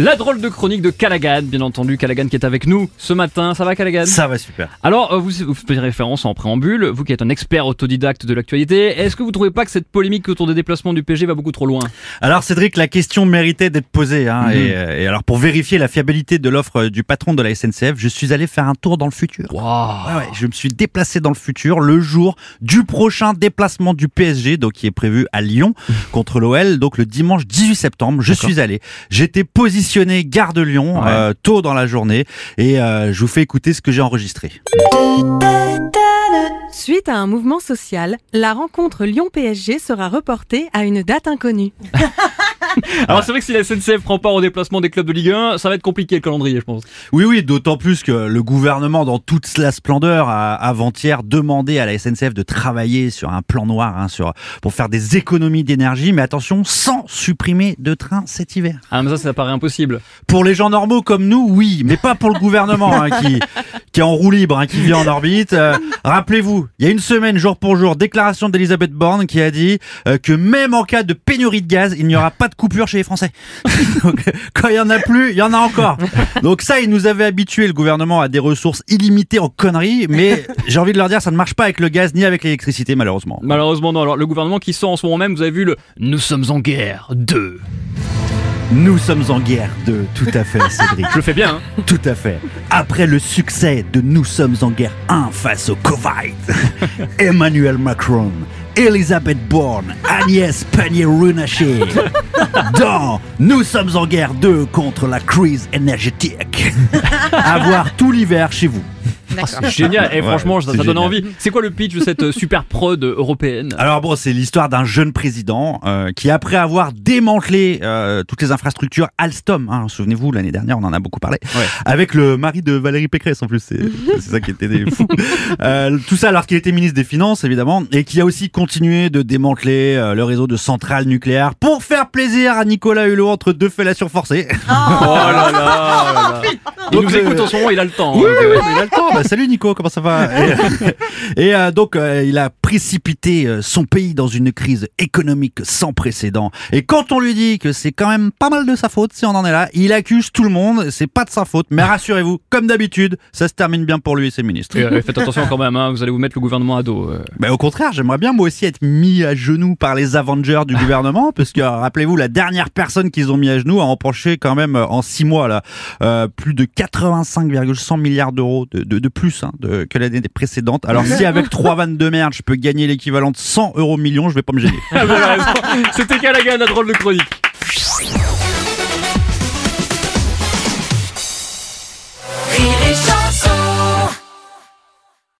La drôle de chronique de Callaghan, bien entendu, Callaghan qui est avec nous ce matin. Ça va Callaghan Ça va super. Alors, euh, vous, vous faites référence en préambule, vous qui êtes un expert autodidacte de l'actualité, est-ce que vous trouvez pas que cette polémique autour des déplacements du PG va beaucoup trop loin? Alors Cédric, la question méritait d'être posée. Hein, Mhm. et, euh, et alors pour vérifier la fiabilité de l'offre du patron de la SNCF, je suis allé faire un tour dans le futur. Waouh Ouais, ouais, je me suis déplacé dans le futur le jour du prochain déplacement du PSG, donc qui est prévu à Lyon contre l'OL, donc le dimanche 18 septembre. Je suis allé. J'étais positionné gare de Lyon Ouais. euh, tôt dans la journée et euh, je vous fais écouter ce que j'ai enregistré. Suite à un mouvement social, la rencontre Lyon-PSG sera reportée à une date inconnue. Alors c'est vrai que si la SNCF prend part au déplacement des clubs de Ligue 1, ça va être compliqué le calendrier, je pense. Oui, oui, d'autant plus que le gouvernement, dans toute la splendeur, a avant-hier demandé à la SNCF de travailler sur un plan noir hein, sur, pour faire des économies d'énergie, mais attention, sans supprimer de trains cet hiver. Ah mais ça, ça paraît impossible. Pour les gens normaux comme nous, oui, mais pas pour le gouvernement hein, qui, qui est en roue libre, hein, qui vit en orbite. Euh, Rappelez-vous, il y a une semaine, jour pour jour, déclaration d'Elisabeth Borne qui a dit euh, que même en cas de pénurie de gaz, il n'y aura pas de coupure chez les Français. Donc, quand il y en a plus, il y en a encore. Donc ça, il nous avait habitué le gouvernement à des ressources illimitées en conneries, mais j'ai envie de leur dire, ça ne marche pas avec le gaz ni avec l'électricité, malheureusement. Malheureusement non. Alors le gouvernement qui sort en ce moment même, vous avez vu le Nous sommes en guerre 2. Nous sommes en guerre de tout à fait, Cédric. Je le fais bien, hein Tout à fait. Après le succès de Nous sommes en guerre 1 face au Covid, Emmanuel Macron, Elisabeth Borne, Agnès Pannier-Runacher, dans Nous sommes en guerre 2 contre la crise énergétique. Avoir tout l'hiver chez vous. C'est génial. Et Ouais, franchement, ça, c'est ça donne envie. C'est quoi le pitch de cette euh, super prod européenne? Alors bon, c'est l'histoire d'un jeune président euh, qui, après avoir démantelé euh, toutes les infrastructures Alstom, hein, souvenez-vous, l'année dernière, on en a beaucoup parlé, Ouais. avec le mari de Valérie Pécresse en plus, c'est c'est ça qui était des fous. Euh, tout ça alors qu'il était ministre des Finances, évidemment, et qui a aussi continué de démanteler euh, le réseau de centrales nucléaires pour faire plaisir à Nicolas Hulot entre deux fellations forcées. Oh là là, là là. Il Donc, nous euh, écoute en ce moment, il a le temps. Oui, hein. oui, oui, mais il a le temps. Bah, salut Nico, comment ça va Et, et, euh, donc, euh, il a précipité euh, son pays dans une crise économique sans précédent. Et quand on lui dit que c'est quand même pas mal de sa faute, si on en est là, il accuse tout le monde. C'est pas de sa faute, mais rassurez-vous, comme d'habitude, ça se termine bien pour lui et ses ministres. Et, euh, faites attention quand même, hein, vous allez vous mettre le gouvernement à dos. euh. Bah, au contraire, j'aimerais bien moi aussi être mis à genoux par les Avengers du gouvernement, parce que rappelez-vous, la dernière personne qu'ils ont mis à genoux a empoché quand même en six mois là euh, plus de 85,100 milliards d'euros de, de, de plus hein, de, que l'année précédente. Alors si avec trois vannes de merde, je peux gagner l'équivalent de 100 euros millions, je vais pas me gêner. Ah, avez raison. C'était Callaghan, la drôle de chronique.